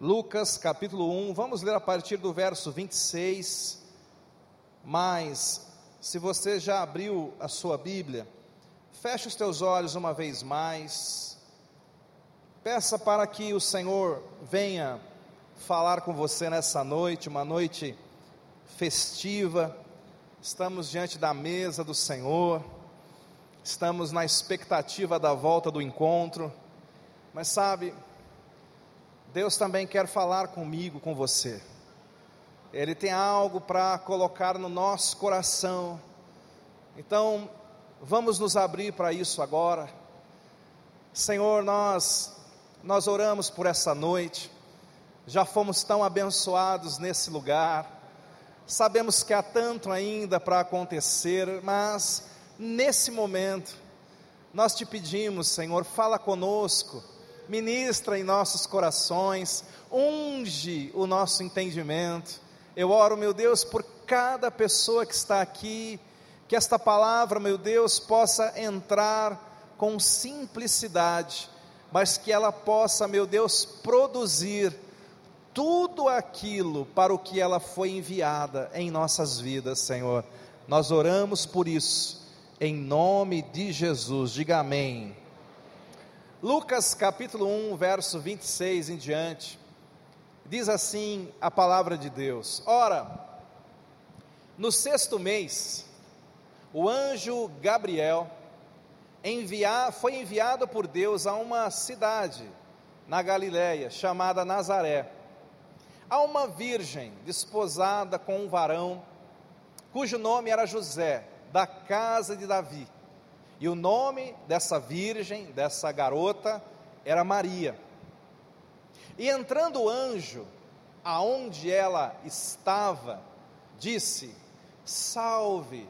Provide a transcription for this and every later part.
Lucas capítulo 1, vamos ler a partir do verso 26. Mas, se você já abriu a sua Bíblia, feche os teus olhos uma vez mais, peça para que o Senhor venha falar com você nessa noite, uma noite festiva, estamos diante da mesa do Senhor, estamos na expectativa da volta do encontro, mas sabe, Deus também quer falar comigo, com você. Ele tem algo para colocar no nosso coração. Então, vamos nos abrir para isso agora. Senhor, nós nós oramos por essa noite. Já fomos tão abençoados nesse lugar. Sabemos que há tanto ainda para acontecer, mas nesse momento nós te pedimos, Senhor, fala conosco ministra em nossos corações, unge o nosso entendimento. Eu oro, meu Deus, por cada pessoa que está aqui, que esta palavra, meu Deus, possa entrar com simplicidade, mas que ela possa, meu Deus, produzir tudo aquilo para o que ela foi enviada em nossas vidas, Senhor. Nós oramos por isso, em nome de Jesus. Diga amém. Lucas capítulo 1, verso 26 em diante, diz assim a palavra de Deus: Ora, no sexto mês, o anjo Gabriel enviar, foi enviado por Deus a uma cidade na Galiléia chamada Nazaré, a uma virgem desposada com um varão, cujo nome era José, da casa de Davi. E o nome dessa virgem, dessa garota, era Maria. E entrando o anjo, aonde ela estava, disse: Salve,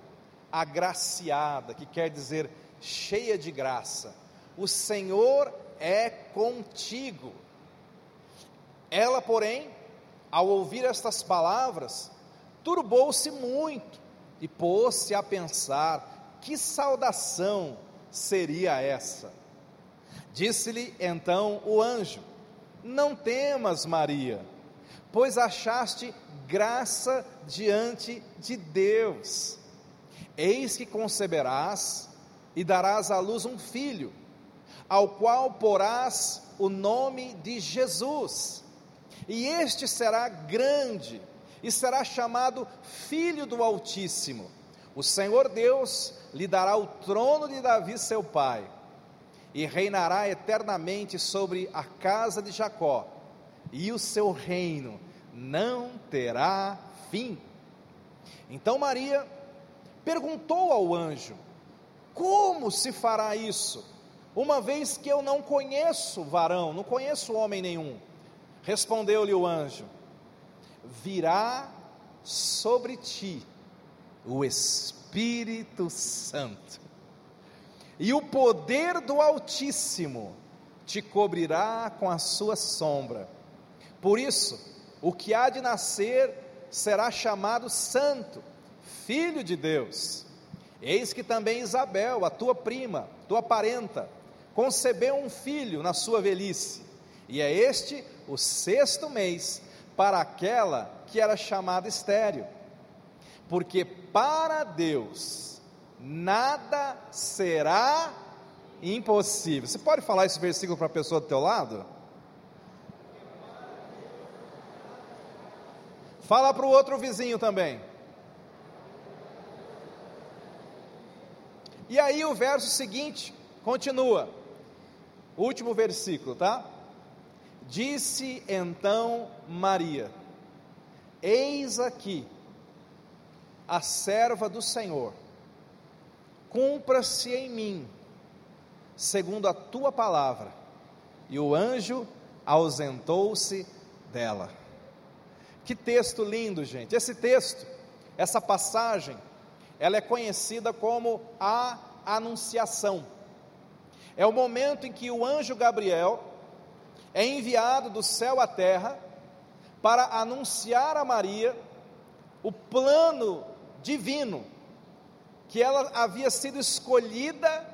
agraciada, que quer dizer cheia de graça, o Senhor é contigo. Ela, porém, ao ouvir estas palavras, turbou-se muito e pôs-se a pensar que saudação seria essa? Disse-lhe então o anjo: Não temas, Maria, pois achaste graça diante de Deus. Eis que conceberás e darás à luz um filho, ao qual porás o nome de Jesus. E este será grande e será chamado Filho do Altíssimo. O Senhor Deus lhe dará o trono de Davi, seu pai, e reinará eternamente sobre a casa de Jacó, e o seu reino não terá fim. Então Maria perguntou ao anjo: Como se fará isso? Uma vez que eu não conheço varão, não conheço homem nenhum. Respondeu-lhe o anjo: Virá sobre ti o Espírito Santo. E o poder do Altíssimo te cobrirá com a sua sombra. Por isso, o que há de nascer será chamado Santo, Filho de Deus. Eis que também Isabel, a tua prima, tua parenta, concebeu um filho na sua velhice, e é este o sexto mês para aquela que era chamada estéreo porque para Deus nada será impossível. Você pode falar esse versículo para a pessoa do teu lado? Fala para o outro vizinho também. E aí o verso seguinte continua. Último versículo, tá? Disse então Maria: Eis aqui a serva do Senhor, cumpra-se em mim, segundo a tua palavra. E o anjo ausentou-se dela. Que texto lindo, gente. Esse texto, essa passagem, ela é conhecida como a Anunciação. É o momento em que o anjo Gabriel é enviado do céu à terra para anunciar a Maria o plano divino, que ela havia sido escolhida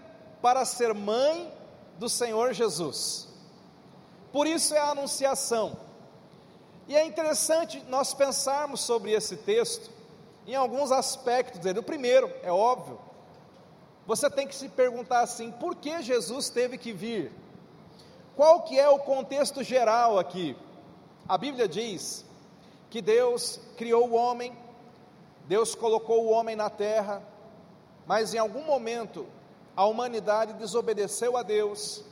para ser mãe do Senhor Jesus. Por isso é a anunciação. E é interessante nós pensarmos sobre esse texto em alguns aspectos dele. O primeiro, é óbvio, você tem que se perguntar assim: por que Jesus teve que vir? Qual que é o contexto geral aqui? A Bíblia diz que Deus criou o homem, Deus colocou o homem na terra, mas em algum momento a humanidade desobedeceu a Deus,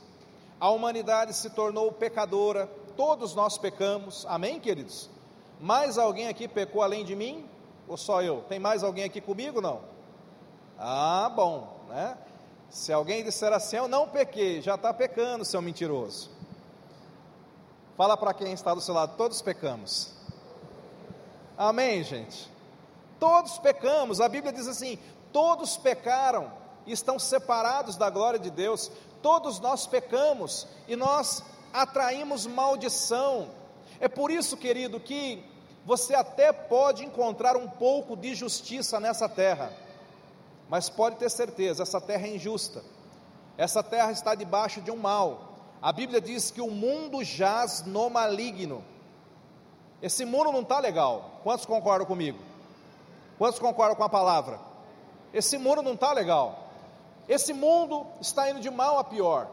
a humanidade se tornou pecadora, todos nós pecamos, amém, queridos? Mais alguém aqui pecou além de mim? Ou só eu? Tem mais alguém aqui comigo? Não? Ah, bom, né? Se alguém disser assim, eu não pequei, já está pecando, seu mentiroso. Fala para quem está do seu lado, todos pecamos. Amém, gente? Todos pecamos, a Bíblia diz assim: todos pecaram e estão separados da glória de Deus, todos nós pecamos e nós atraímos maldição. É por isso, querido, que você até pode encontrar um pouco de justiça nessa terra mas pode ter certeza, essa terra é injusta. Essa terra está debaixo de um mal. A Bíblia diz que o mundo jaz no maligno. Esse mundo não está legal. Quantos concordam comigo? Quantos concordam com a palavra? Esse mundo não está legal. Esse mundo está indo de mal a pior.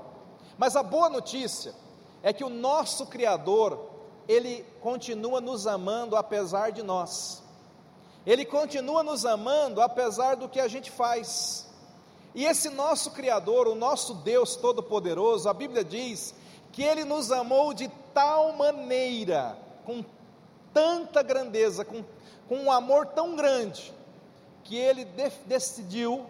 Mas a boa notícia é que o nosso Criador, Ele continua nos amando apesar de nós. Ele continua nos amando apesar do que a gente faz. E esse nosso Criador, o nosso Deus Todo-Poderoso, a Bíblia diz que Ele nos amou de tal maneira, com tanta grandeza, com, com um amor tão grande, que Ele de, decidiu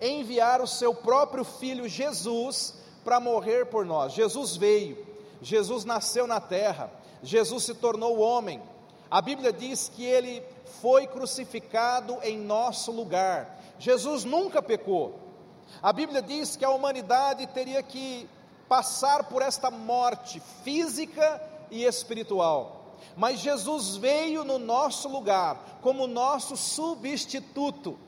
enviar o seu próprio Filho Jesus para morrer por nós. Jesus veio, Jesus nasceu na terra, Jesus se tornou homem. A Bíblia diz que Ele foi crucificado em nosso lugar. Jesus nunca pecou. A Bíblia diz que a humanidade teria que passar por esta morte física e espiritual. Mas Jesus veio no nosso lugar, como nosso substituto.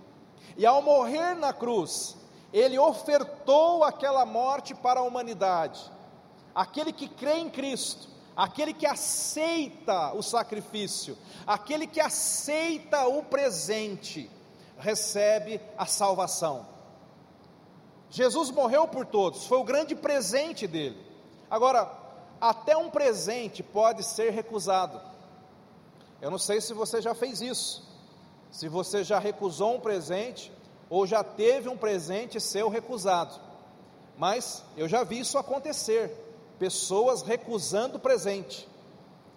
E ao morrer na cruz, ele ofertou aquela morte para a humanidade. Aquele que crê em Cristo aquele que aceita o sacrifício, aquele que aceita o presente, recebe a salvação. Jesus morreu por todos, foi o grande presente dele. Agora, até um presente pode ser recusado. Eu não sei se você já fez isso, se você já recusou um presente ou já teve um presente seu recusado, mas eu já vi isso acontecer pessoas recusando presente.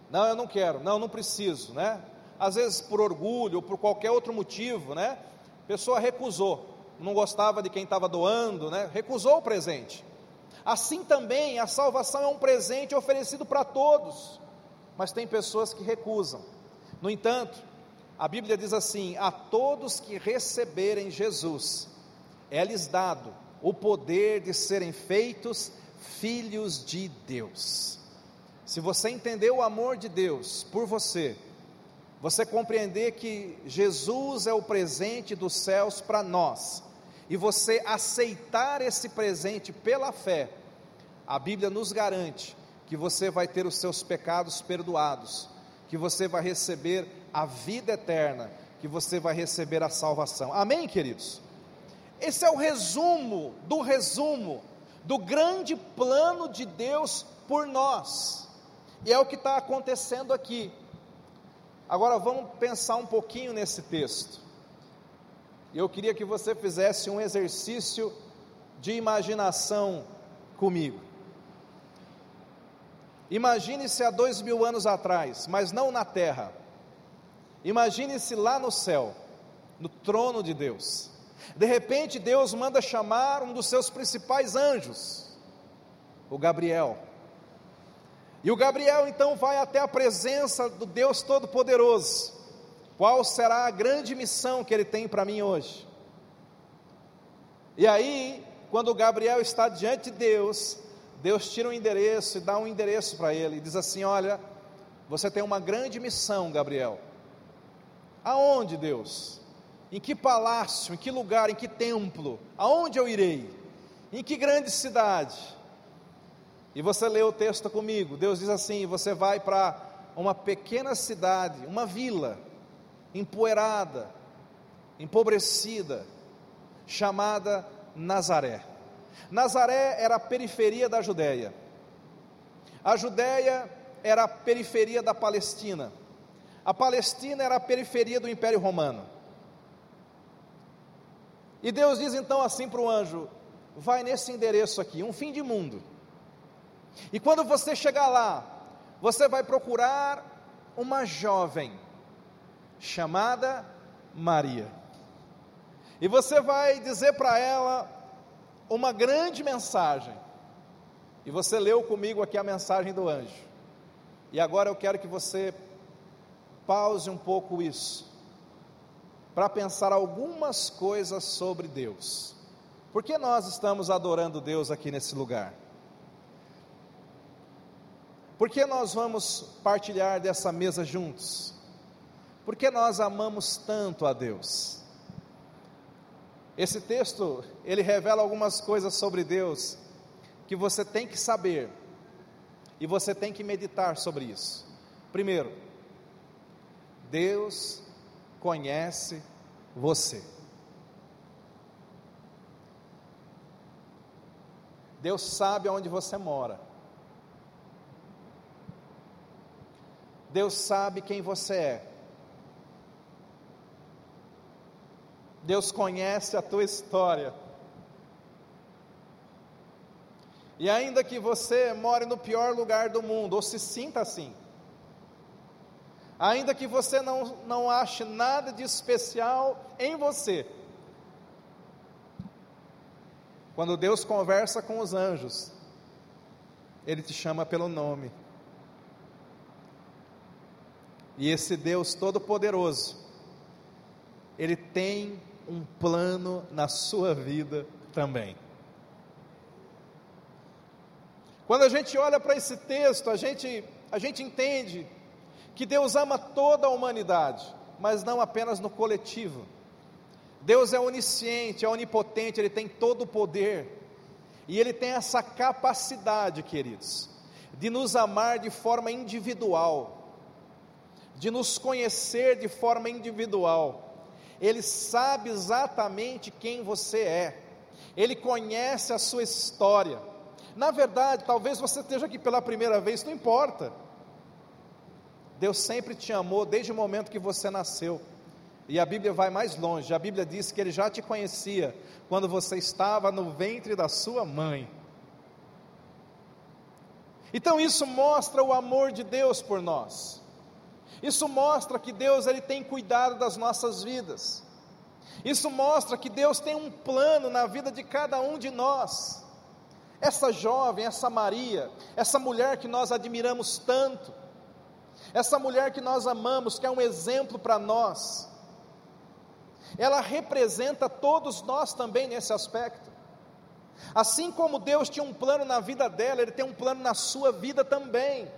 Não, eu não quero, não, não preciso, né? Às vezes por orgulho ou por qualquer outro motivo, né? A pessoa recusou, não gostava de quem estava doando, né? Recusou o presente. Assim também a salvação é um presente oferecido para todos, mas tem pessoas que recusam. No entanto, a Bíblia diz assim: a todos que receberem Jesus, é-lhes dado o poder de serem feitos filhos de Deus. Se você entender o amor de Deus por você, você compreender que Jesus é o presente dos céus para nós, e você aceitar esse presente pela fé, a Bíblia nos garante que você vai ter os seus pecados perdoados, que você vai receber a vida eterna, que você vai receber a salvação. Amém, queridos? Esse é o resumo do resumo do grande plano de Deus por nós. E é o que está acontecendo aqui. Agora vamos pensar um pouquinho nesse texto. Eu queria que você fizesse um exercício de imaginação comigo. Imagine-se há dois mil anos atrás, mas não na terra. Imagine-se lá no céu, no trono de Deus. De repente, Deus manda chamar um dos seus principais anjos, o Gabriel. E o Gabriel então vai até a presença do Deus Todo-Poderoso. Qual será a grande missão que ele tem para mim hoje? E aí, quando Gabriel está diante de Deus, Deus tira um endereço e dá um endereço para ele e diz assim: Olha, você tem uma grande missão, Gabriel. Aonde, Deus? Em que palácio, em que lugar, em que templo? Aonde eu irei? Em que grande cidade? E você lê o texto comigo. Deus diz assim: você vai para uma pequena cidade, uma vila, empoeirada, empobrecida, chamada Nazaré. Nazaré era a periferia da Judéia. A Judéia era a periferia da Palestina. A Palestina era a periferia do Império Romano. E Deus diz então assim para o anjo: vai nesse endereço aqui, um fim de mundo. E quando você chegar lá, você vai procurar uma jovem chamada Maria. E você vai dizer para ela uma grande mensagem. E você leu comigo aqui a mensagem do anjo. E agora eu quero que você pause um pouco isso, para pensar algumas coisas sobre Deus. Por que nós estamos adorando Deus aqui nesse lugar? Por que nós vamos partilhar dessa mesa juntos? Por que nós amamos tanto a Deus? Esse texto, ele revela algumas coisas sobre Deus que você tem que saber e você tem que meditar sobre isso. Primeiro, Deus conhece você. Deus sabe onde você mora. Deus sabe quem você é. Deus conhece a tua história. E ainda que você more no pior lugar do mundo, ou se sinta assim, ainda que você não, não ache nada de especial em você, quando Deus conversa com os anjos, Ele te chama pelo nome. E esse Deus Todo-Poderoso, Ele tem um plano na sua vida também. Quando a gente olha para esse texto, a gente, a gente entende que Deus ama toda a humanidade, mas não apenas no coletivo. Deus é onisciente, é onipotente, Ele tem todo o poder, e Ele tem essa capacidade, queridos, de nos amar de forma individual, de nos conhecer de forma individual. Ele sabe exatamente quem você é, Ele conhece a sua história, na verdade, talvez você esteja aqui pela primeira vez, não importa. Deus sempre te amou desde o momento que você nasceu. E a Bíblia vai mais longe. A Bíblia diz que ele já te conhecia quando você estava no ventre da sua mãe. Então isso mostra o amor de Deus por nós. Isso mostra que Deus ele tem cuidado das nossas vidas. Isso mostra que Deus tem um plano na vida de cada um de nós. Essa jovem, essa Maria, essa mulher que nós admiramos tanto, essa mulher que nós amamos, que é um exemplo para nós, ela representa todos nós também nesse aspecto. Assim como Deus tinha um plano na vida dela, Ele tem um plano na sua vida também.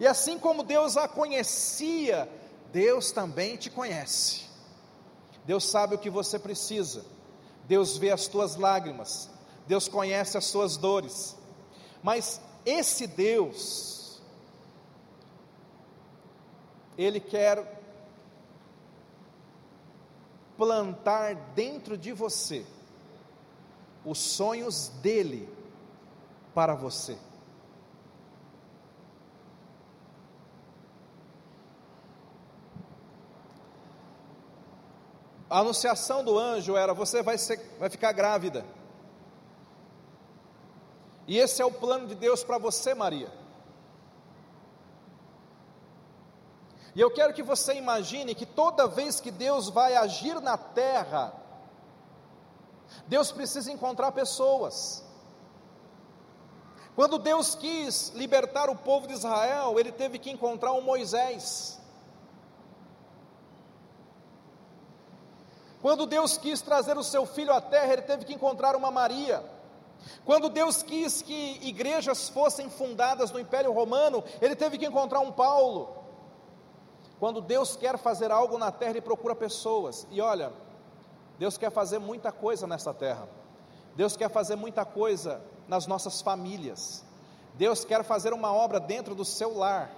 E assim como Deus a conhecia, Deus também te conhece. Deus sabe o que você precisa. Deus vê as tuas lágrimas. Deus conhece as suas dores, mas esse Deus, Ele quer plantar dentro de você os sonhos dele para você. A anunciação do anjo era: você vai, ser, vai ficar grávida. E esse é o plano de Deus para você, Maria. E eu quero que você imagine que toda vez que Deus vai agir na terra, Deus precisa encontrar pessoas. Quando Deus quis libertar o povo de Israel, ele teve que encontrar um Moisés. Quando Deus quis trazer o seu filho à terra, ele teve que encontrar uma Maria. Quando Deus quis que igrejas fossem fundadas no Império Romano, ele teve que encontrar um Paulo. Quando Deus quer fazer algo na terra, ele procura pessoas. E olha, Deus quer fazer muita coisa nessa terra. Deus quer fazer muita coisa nas nossas famílias. Deus quer fazer uma obra dentro do seu lar.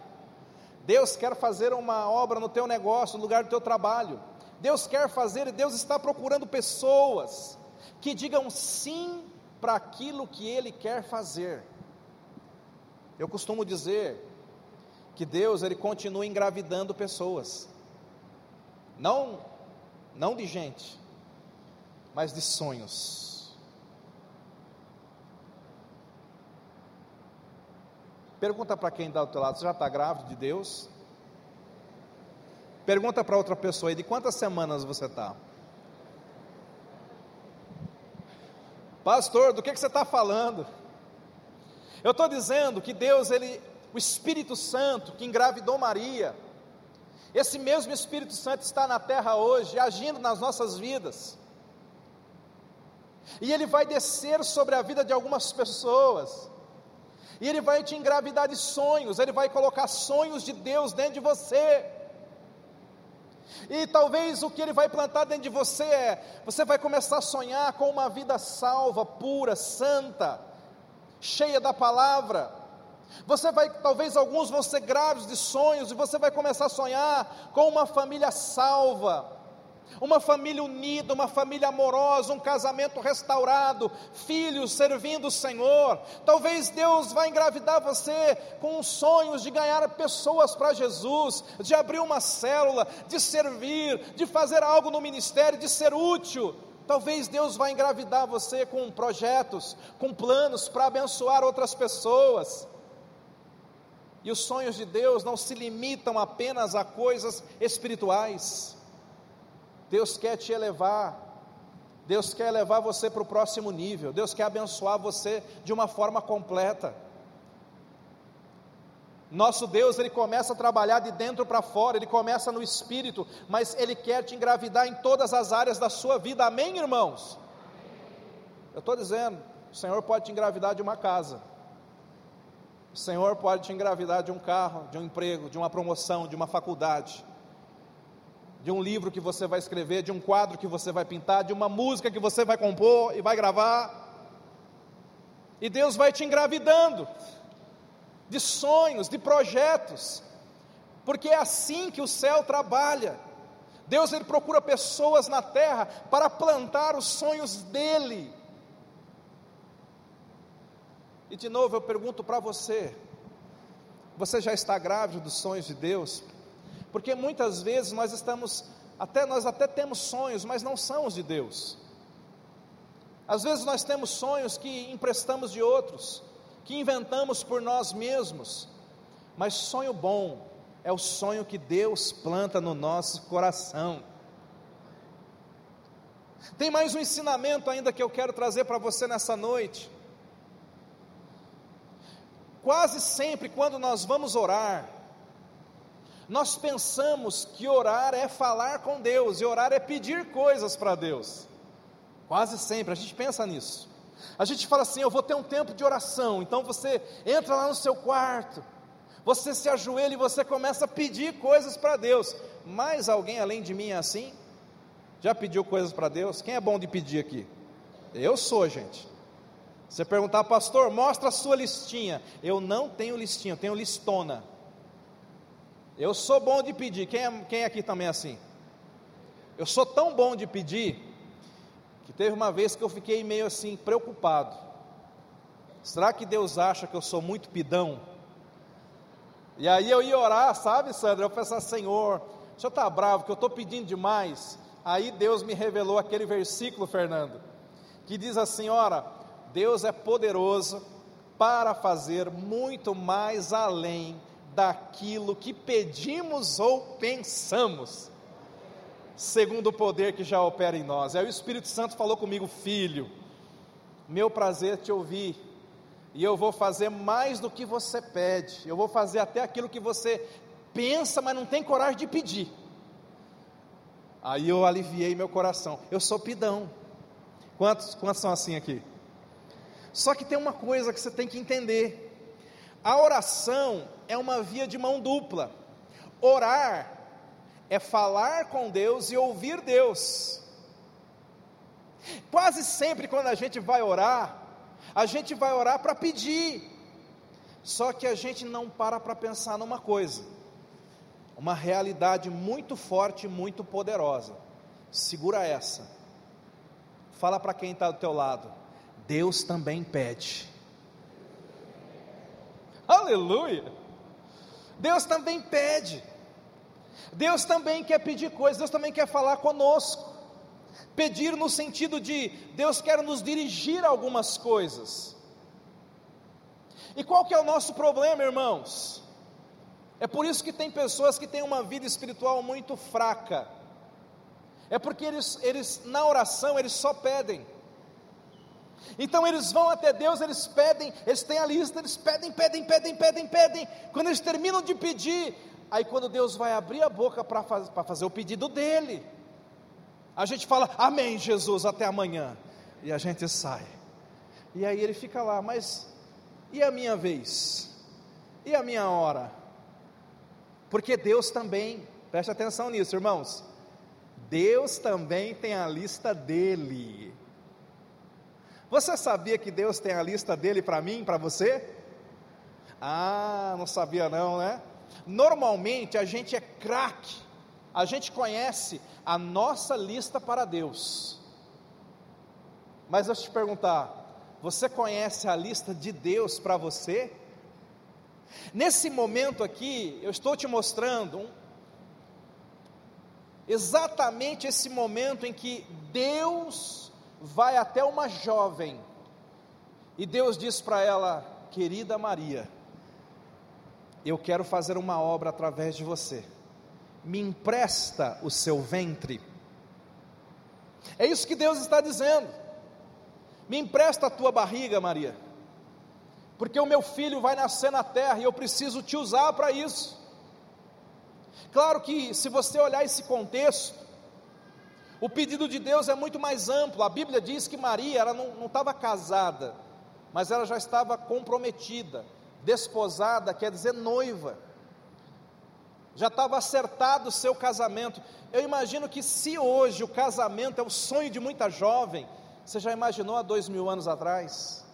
Deus quer fazer uma obra no teu negócio, no lugar do teu trabalho. Deus quer fazer e Deus está procurando pessoas que digam sim para aquilo que Ele quer fazer. Eu costumo dizer que Deus ele continua engravidando pessoas, não, não de gente, mas de sonhos. Pergunta para quem está do teu lado, você já está grávido de Deus? Pergunta para outra pessoa aí, de quantas semanas você está? Pastor, do que, que você está falando? Eu estou dizendo que Deus, ele, o Espírito Santo que engravidou Maria, esse mesmo Espírito Santo está na terra hoje, agindo nas nossas vidas. E ele vai descer sobre a vida de algumas pessoas. E ele vai te engravidar de sonhos, ele vai colocar sonhos de Deus dentro de você. E talvez o que ele vai plantar dentro de você é: você vai começar a sonhar com uma vida salva, pura, santa, cheia da palavra. Você vai, talvez alguns vão ser graves de sonhos, e você vai começar a sonhar com uma família salva, uma família unida, uma família amorosa, um casamento restaurado, filhos servindo o Senhor. Talvez Deus vai engravidar você com sonhos de ganhar pessoas para Jesus, de abrir uma célula, de servir, de fazer algo no ministério, de ser útil. Talvez Deus vai engravidar você com projetos, com planos para abençoar outras pessoas. E os sonhos de Deus não se limitam apenas a coisas espirituais. Deus quer te elevar, Deus quer levar você para o próximo nível, Deus quer abençoar você de uma forma completa. Nosso Deus, ele começa a trabalhar de dentro para fora, ele começa no espírito, mas ele quer te engravidar em todas as áreas da sua vida, amém, irmãos? Eu estou dizendo, o Senhor pode te engravidar de uma casa, o Senhor pode te engravidar de um carro, de um emprego, de uma promoção, de uma faculdade, de um livro que você vai escrever, de um quadro que você vai pintar, de uma música que você vai compor e vai gravar. E Deus vai te engravidando de sonhos, de projetos, porque é assim que o céu trabalha. Deus ele procura pessoas na terra para plantar os sonhos dele. E de novo eu pergunto para você: você já está grávido dos sonhos de Deus? Porque muitas vezes nós estamos até nós até temos sonhos, mas não são os de Deus. Às vezes nós temos sonhos que emprestamos de outros, que inventamos por nós mesmos, mas sonho bom é o sonho que Deus planta no nosso coração. Tem mais um ensinamento ainda que eu quero trazer para você nessa noite. Quase sempre, quando nós vamos orar, nós pensamos que orar é falar com Deus, e orar é pedir coisas para Deus. Quase sempre, a gente pensa nisso. A gente fala assim: eu vou ter um tempo de oração. Então você entra lá no seu quarto, você se ajoelha e você começa a pedir coisas para Deus. Mais alguém além de mim é assim? Já pediu coisas para Deus? Quem é bom de pedir aqui? Eu sou, gente. Você perguntar, pastor, mostra a sua listinha. Eu não tenho listinha, eu tenho listona. Eu sou bom de pedir. Quem, é, quem aqui também é assim? Eu sou tão bom de pedir que teve uma vez que eu fiquei meio assim preocupado. Será que Deus acha que eu sou muito pidão? E aí eu ia orar, sabe, Sandra? Eu pensava, Senhor, o senhor está bravo que eu estou pedindo demais. Aí Deus me revelou aquele versículo, Fernando, que diz assim: ora, Deus é poderoso para fazer muito mais além daquilo que pedimos ou pensamos segundo o poder que já opera em nós. Aí o Espírito Santo falou comigo, filho, meu prazer te ouvir, e eu vou fazer mais do que você pede, eu vou fazer até aquilo que você pensa, mas não tem coragem de pedir. Aí eu aliviei meu coração. Eu sou pidão. Quantos, quantos são assim aqui? Só que tem uma coisa que você tem que entender: a oração é uma via de mão dupla. Orar é falar com Deus e ouvir Deus. Quase sempre, quando a gente vai orar, a gente vai orar para pedir, só que a gente não para para pensar numa coisa: uma realidade muito forte, muito poderosa. Segura essa. Fala para quem está do teu lado. Deus também pede. Aleluia! Deus também pede. Deus também quer pedir coisas, Deus também quer falar conosco. Pedir no sentido de Deus quer nos dirigir a algumas coisas. E qual que é o nosso problema, irmãos? É por isso que tem pessoas que têm uma vida espiritual muito fraca. É porque eles, eles na oração eles só pedem. Então eles vão até Deus, eles pedem, eles têm a lista, eles pedem, pedem, pedem, pedem, pedem. Quando eles terminam de pedir, aí quando Deus vai abrir a boca para faz, fazer o pedido dele, a gente fala, Amém, Jesus, até amanhã. E a gente sai. E aí ele fica lá, mas e a minha vez? E a minha hora? Porque Deus também, preste atenção nisso, irmãos. Deus também tem a lista dele. Você sabia que Deus tem a lista dele para mim, para você? Ah, não sabia não, né? Normalmente a gente é craque, a gente conhece a nossa lista para Deus. Mas eu te perguntar, você conhece a lista de Deus para você? Nesse momento aqui, eu estou te mostrando um, exatamente esse momento em que Deus vai até uma jovem e Deus diz para ela: Querida Maria, eu quero fazer uma obra através de você, me empresta o seu ventre. É isso que Deus está dizendo. Me empresta a tua barriga, Maria, porque o meu filho vai nascer na terra e eu preciso te usar para isso. Claro que, se você olhar esse contexto, o pedido de Deus é muito mais amplo. A Bíblia diz que Maria ela não estava casada, mas ela já estava comprometida, desposada, quer dizer noiva. Já estava acertado o seu casamento. Eu imagino que se hoje o casamento é o sonho de muita jovem, você já imaginou há dois mil anos atrás?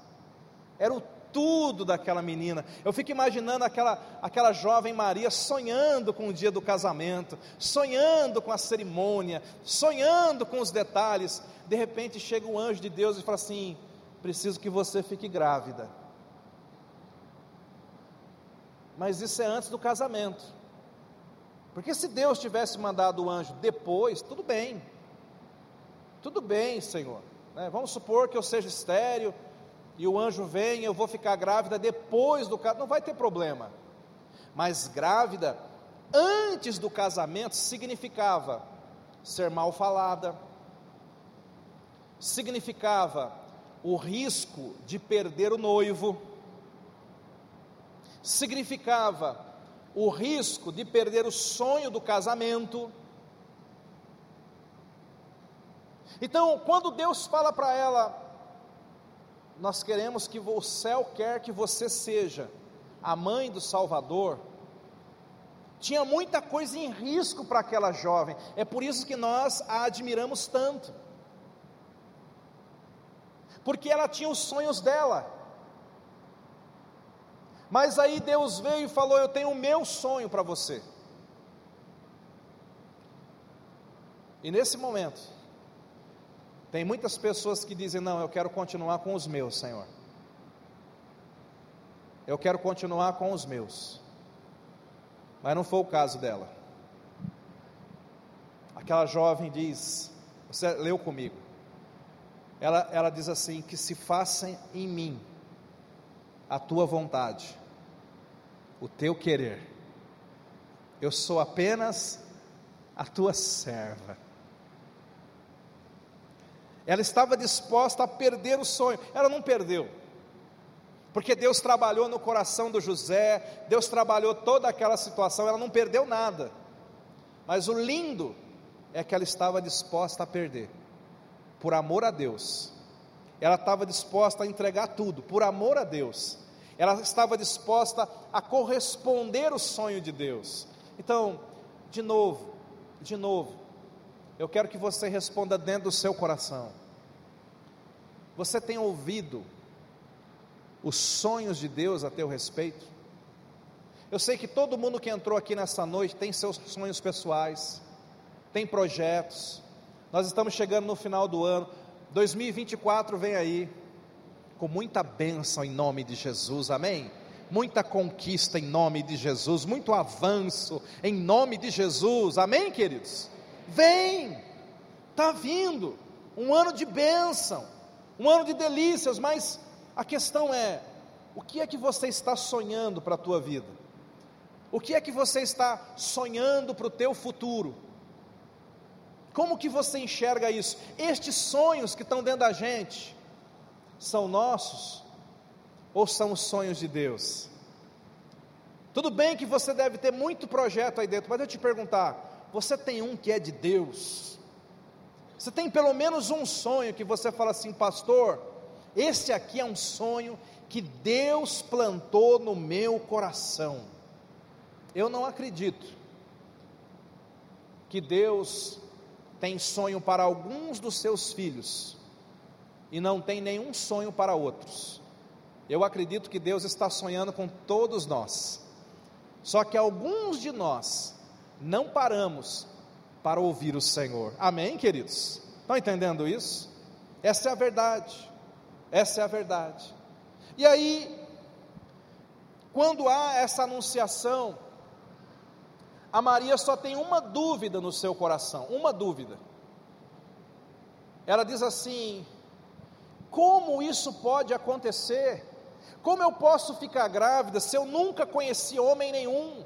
Era o tudo daquela menina. Eu fico imaginando aquela, aquela jovem Maria sonhando com o dia do casamento, sonhando com a cerimônia, sonhando com os detalhes. De repente chega um anjo de Deus e fala assim: preciso que você fique grávida. Mas isso é antes do casamento. Porque se Deus tivesse mandado o anjo depois, tudo bem. Tudo bem, Senhor. Né? Vamos supor que eu seja estéreo e o anjo vem, eu vou ficar grávida depois do casamento, não vai ter problema. Mas grávida antes do casamento significava ser mal falada, significava o risco de perder o noivo, significava o risco de perder o sonho do casamento Então, quando Deus fala para ela, nós queremos que o céu quer que você seja a mãe do Salvador, tinha muita coisa em risco para aquela jovem, é por isso que nós a admiramos tanto, porque ela tinha os sonhos dela, mas aí Deus veio e falou: Eu tenho o meu sonho para você, e nesse momento, tem muitas pessoas que dizem: Não, eu quero continuar com os meus, Senhor. Eu quero continuar com os meus. Mas não foi o caso dela. Aquela jovem diz: Você leu comigo. Ela, ela diz assim: Que se faça em mim a tua vontade, o teu querer. Eu sou apenas a tua serva. Ela estava disposta a perder o sonho, ela não perdeu, porque Deus trabalhou no coração do José, Deus trabalhou toda aquela situação, ela não perdeu nada, mas o lindo é que ela estava disposta a perder, por amor a Deus, ela estava disposta a entregar tudo, por amor a Deus, ela estava disposta a corresponder o sonho de Deus. Então, de novo, de novo, eu quero que você responda dentro do seu coração. Você tem ouvido os sonhos de Deus a teu respeito? Eu sei que todo mundo que entrou aqui nessa noite tem seus sonhos pessoais, tem projetos. Nós estamos chegando no final do ano. 2024 vem aí com muita bênção em nome de Jesus. Amém muita conquista em nome de Jesus, muito avanço em nome de Jesus, amém, queridos? Vem, está vindo, um ano de bênção, um ano de delícias, mas a questão é: o que é que você está sonhando para a tua vida? O que é que você está sonhando para o teu futuro? Como que você enxerga isso? Estes sonhos que estão dentro da gente são nossos ou são os sonhos de Deus? Tudo bem que você deve ter muito projeto aí dentro, mas eu te perguntar, você tem um que é de Deus? Você tem pelo menos um sonho que você fala assim, pastor, esse aqui é um sonho que Deus plantou no meu coração. Eu não acredito que Deus tem sonho para alguns dos seus filhos e não tem nenhum sonho para outros. Eu acredito que Deus está sonhando com todos nós. Só que alguns de nós não paramos para ouvir o Senhor. Amém, queridos? Estão entendendo isso? Essa é a verdade. Essa é a verdade. E aí, quando há essa anunciação, a Maria só tem uma dúvida no seu coração, uma dúvida. Ela diz assim: como isso pode acontecer? Como eu posso ficar grávida se eu nunca conheci homem nenhum?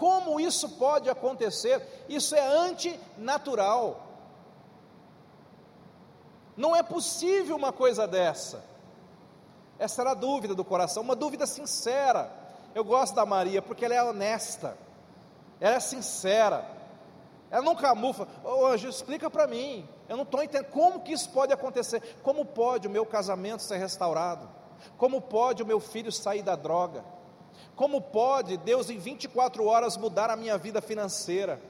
Como isso pode acontecer? Isso é antinatural. Não é possível uma coisa dessa. Essa era a dúvida do coração, uma dúvida sincera. Eu gosto da Maria porque ela é honesta, ela é sincera, ela não camufla. Ô anjo, explica para mim, eu não estou entendendo como que isso pode acontecer. Como pode o meu casamento ser restaurado? Como pode o meu filho sair da droga? Como pode Deus em 24 horas mudar a minha vida financeira?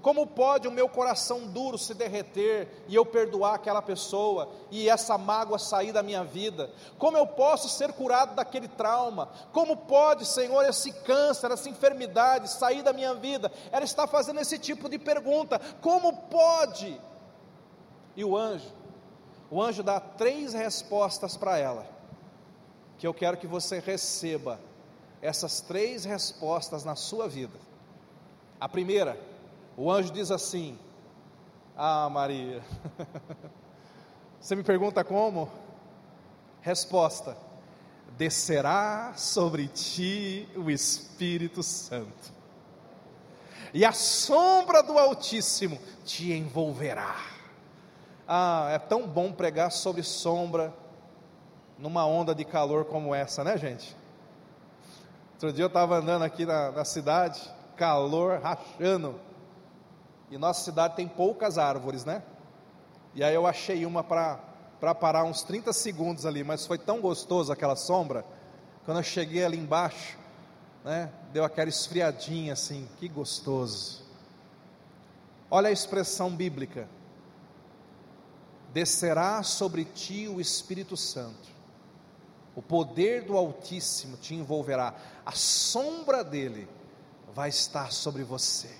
Como pode o meu coração duro se derreter e eu perdoar aquela pessoa e essa mágoa sair da minha vida? Como eu posso ser curado daquele trauma? Como pode, Senhor, esse câncer, essa enfermidade sair da minha vida? Ela está fazendo esse tipo de pergunta: como pode? E o anjo, o anjo dá três respostas para ela que eu quero que você receba essas três respostas na sua vida. A primeira, o anjo diz assim: Ah, Maria, você me pergunta como? Resposta: Descerá sobre ti o Espírito Santo, e a sombra do Altíssimo te envolverá. Ah, é tão bom pregar sobre sombra numa onda de calor como essa, né, gente? Outro dia eu estava andando aqui na, na cidade, calor rachando, e nossa cidade tem poucas árvores, né? E aí eu achei uma para parar uns 30 segundos ali, mas foi tão gostoso aquela sombra, quando eu cheguei ali embaixo, né? Deu aquela esfriadinha assim, que gostoso. Olha a expressão bíblica: descerá sobre ti o Espírito Santo o poder do Altíssimo te envolverá, a sombra dele vai estar sobre você.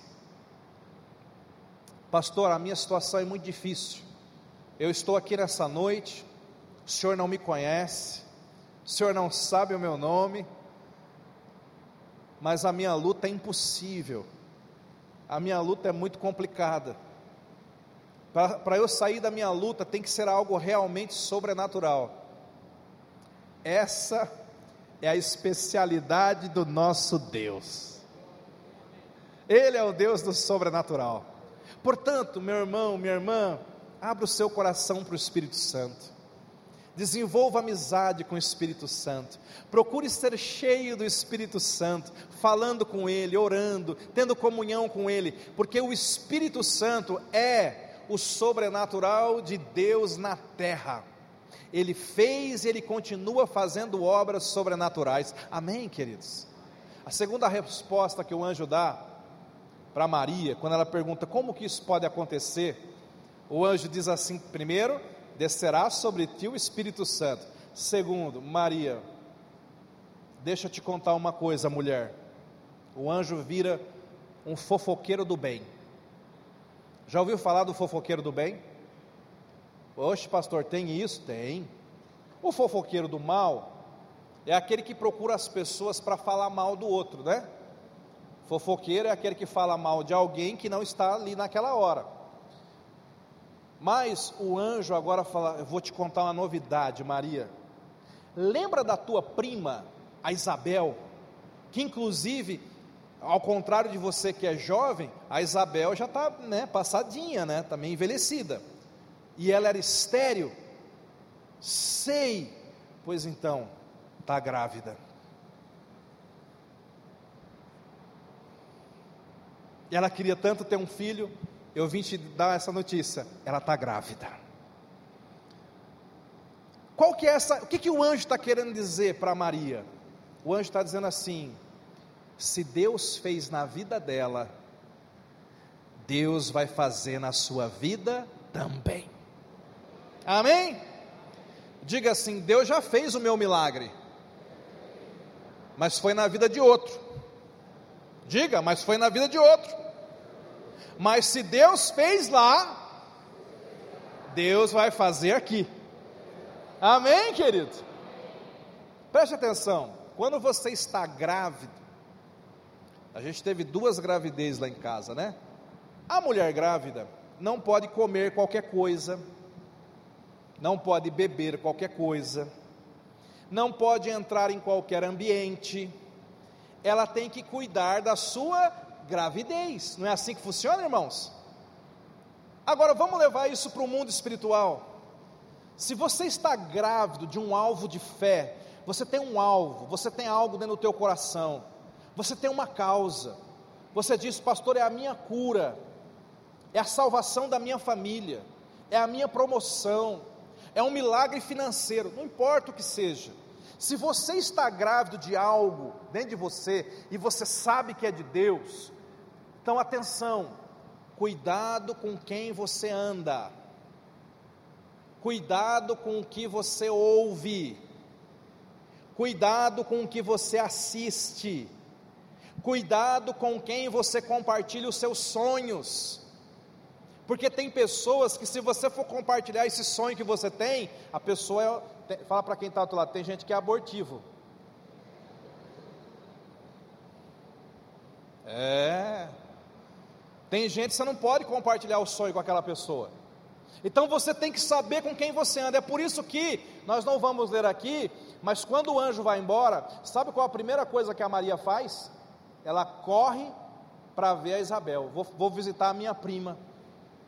Pastor, a minha situação é muito difícil. Eu estou aqui nessa noite, o senhor não me conhece, o senhor não sabe o meu nome, mas a minha luta é impossível, a minha luta é muito complicada. Para eu sair da minha luta tem que ser algo realmente sobrenatural. Essa é a especialidade do nosso Deus. Ele é o Deus do sobrenatural. Portanto, meu irmão, minha irmã, abra o seu coração para o Espírito Santo. Desenvolva amizade com o Espírito Santo. Procure ser cheio do Espírito Santo, falando com Ele, orando, tendo comunhão com Ele, porque o Espírito Santo é o sobrenatural de Deus na terra. Ele fez e Ele continua fazendo obras sobrenaturais. Amém, queridos? A segunda resposta que o anjo dá para Maria, quando ela pergunta como que isso pode acontecer, o anjo diz assim: primeiro, descerá sobre ti o Espírito Santo. Segundo, Maria, deixa eu te contar uma coisa, mulher. o anjo vira um fofoqueiro do bem. Já ouviu falar do fofoqueiro do bem? Oxe, pastor, tem isso? Tem. O fofoqueiro do mal é aquele que procura as pessoas para falar mal do outro, né? Fofoqueiro é aquele que fala mal de alguém que não está ali naquela hora. Mas o anjo agora fala: Eu vou te contar uma novidade, Maria. Lembra da tua prima, a Isabel, que inclusive, ao contrário de você que é jovem, a Isabel já está né, passadinha, né? Também envelhecida. E ela era estéril. Sei, pois então, está grávida. Ela queria tanto ter um filho, eu vim te dar essa notícia, ela está grávida. Qual que é essa, o que, que o anjo está querendo dizer para Maria? O anjo está dizendo assim: se Deus fez na vida dela, Deus vai fazer na sua vida também. Amém? Diga assim: Deus já fez o meu milagre, mas foi na vida de outro. Diga, mas foi na vida de outro. Mas se Deus fez lá, Deus vai fazer aqui. Amém, querido? Preste atenção. Quando você está grávido, a gente teve duas gravidez lá em casa, né? A mulher grávida não pode comer qualquer coisa, não pode beber qualquer coisa, não pode entrar em qualquer ambiente, ela tem que cuidar da sua gravidez. Não é assim que funciona, irmãos? Agora vamos levar isso para o mundo espiritual. Se você está grávido de um alvo de fé, você tem um alvo, você tem algo dentro do teu coração, você tem uma causa. Você diz, pastor, é a minha cura, é a salvação da minha família, é a minha promoção, é um milagre financeiro, não importa o que seja. Se você está grávido de algo dentro de você e você sabe que é de Deus, então, atenção, cuidado com quem você anda, cuidado com o que você ouve, cuidado com o que você assiste, cuidado com quem você compartilha os seus sonhos, porque tem pessoas que, se você for compartilhar esse sonho que você tem, a pessoa é, fala para quem está do outro lado, tem gente que é abortivo. É, tem gente que você não pode compartilhar o sonho com aquela pessoa. Então você tem que saber com quem você anda. É por isso que nós não vamos ler aqui, mas quando o anjo vai embora, sabe qual a primeira coisa que a Maria faz? Ela corre para ver a Isabel. Vou, vou visitar a minha prima.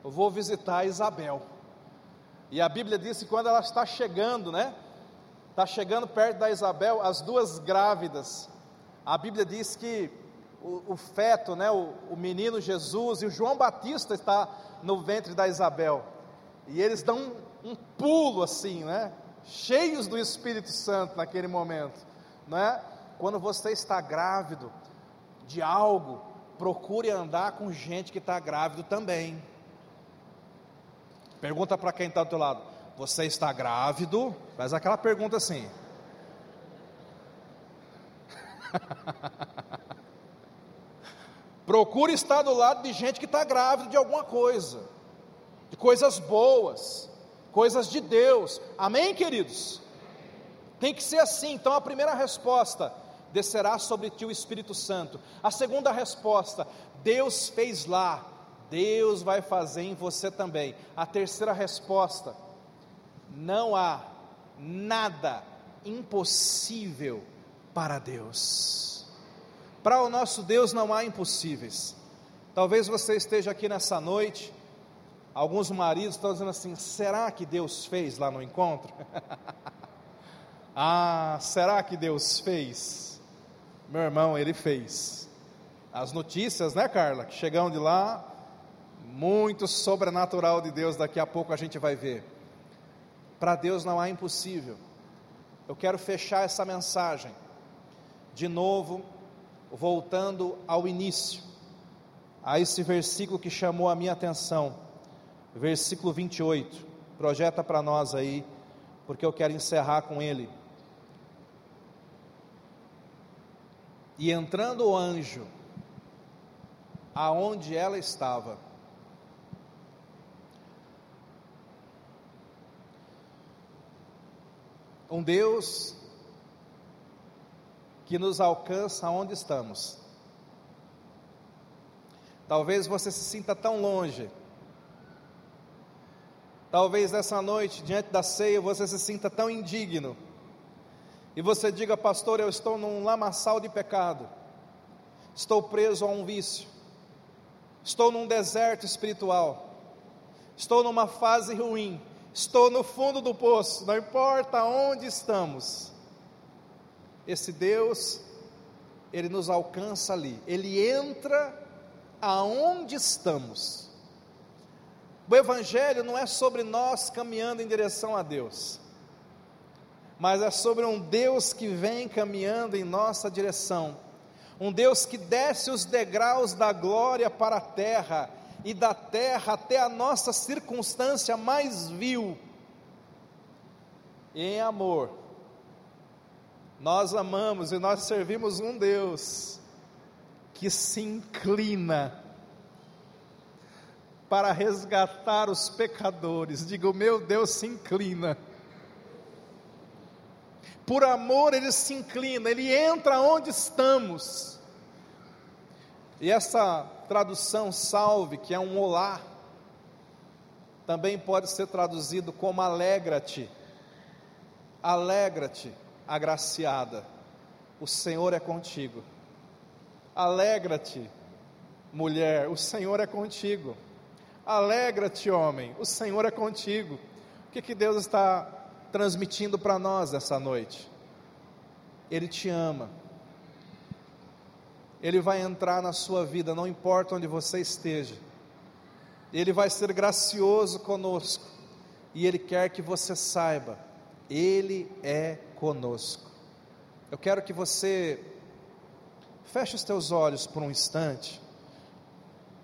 Eu vou visitar Isabel. E a Bíblia diz que quando ela está chegando, né? Está chegando perto da Isabel, as duas grávidas. A Bíblia diz que o, o feto, né, o, o menino Jesus, e o João Batista está no ventre da Isabel. E eles dão um, um pulo assim, né? Cheios do Espírito Santo naquele momento, né? Quando você está grávido de algo, procure andar com gente que está grávido também. Pergunta para quem está do teu lado: Você está grávido? Faz aquela pergunta assim. Procure estar do lado de gente que está grávida de alguma coisa, de coisas boas, coisas de Deus. Amém, queridos? Tem que ser assim. Então, a primeira resposta: descerá sobre ti o Espírito Santo. A segunda resposta: Deus fez lá, Deus vai fazer em você também. A terceira resposta: não há nada impossível para Deus. Para o nosso Deus não há impossíveis. Talvez você esteja aqui nessa noite, alguns maridos estão dizendo assim: será que Deus fez lá no encontro? ah, será que Deus fez? Meu irmão, ele fez. As notícias, né, Carla, que chegam de lá, muito sobrenatural de Deus, daqui a pouco a gente vai ver. Para Deus não há impossível. Eu quero fechar essa mensagem de novo voltando ao início, a esse versículo que chamou a minha atenção, versículo 28. Projeta para nós aí, porque eu quero encerrar com ele. E entrando o anjo, aonde ela estava, um Deus que nos alcança onde estamos. Talvez você se sinta tão longe. Talvez essa noite, diante da ceia, você se sinta tão indigno. E você diga, pastor, eu estou num lamaçal de pecado. Estou preso a um vício. Estou num deserto espiritual. Estou numa fase ruim. Estou no fundo do poço. Não importa onde estamos. Esse Deus, ele nos alcança ali. Ele entra aonde estamos. O Evangelho não é sobre nós caminhando em direção a Deus, mas é sobre um Deus que vem caminhando em nossa direção, um Deus que desce os degraus da glória para a terra e da terra até a nossa circunstância mais vil. Em amor, nós amamos e nós servimos um Deus que se inclina para resgatar os pecadores. Diga, o meu Deus se inclina. Por amor ele se inclina, ele entra onde estamos. E essa tradução salve, que é um olá, também pode ser traduzido como alegra-te. Alegra-te, agraciada. O Senhor é contigo. Alegra-te, mulher, o Senhor é contigo. Alegra-te, homem, o Senhor é contigo. O que, que Deus está transmitindo para nós essa noite? Ele te ama. Ele vai entrar na sua vida, não importa onde você esteja. Ele vai ser gracioso conosco. E Ele quer que você saiba, Ele é conosco. Eu quero que você Feche os teus olhos por um instante.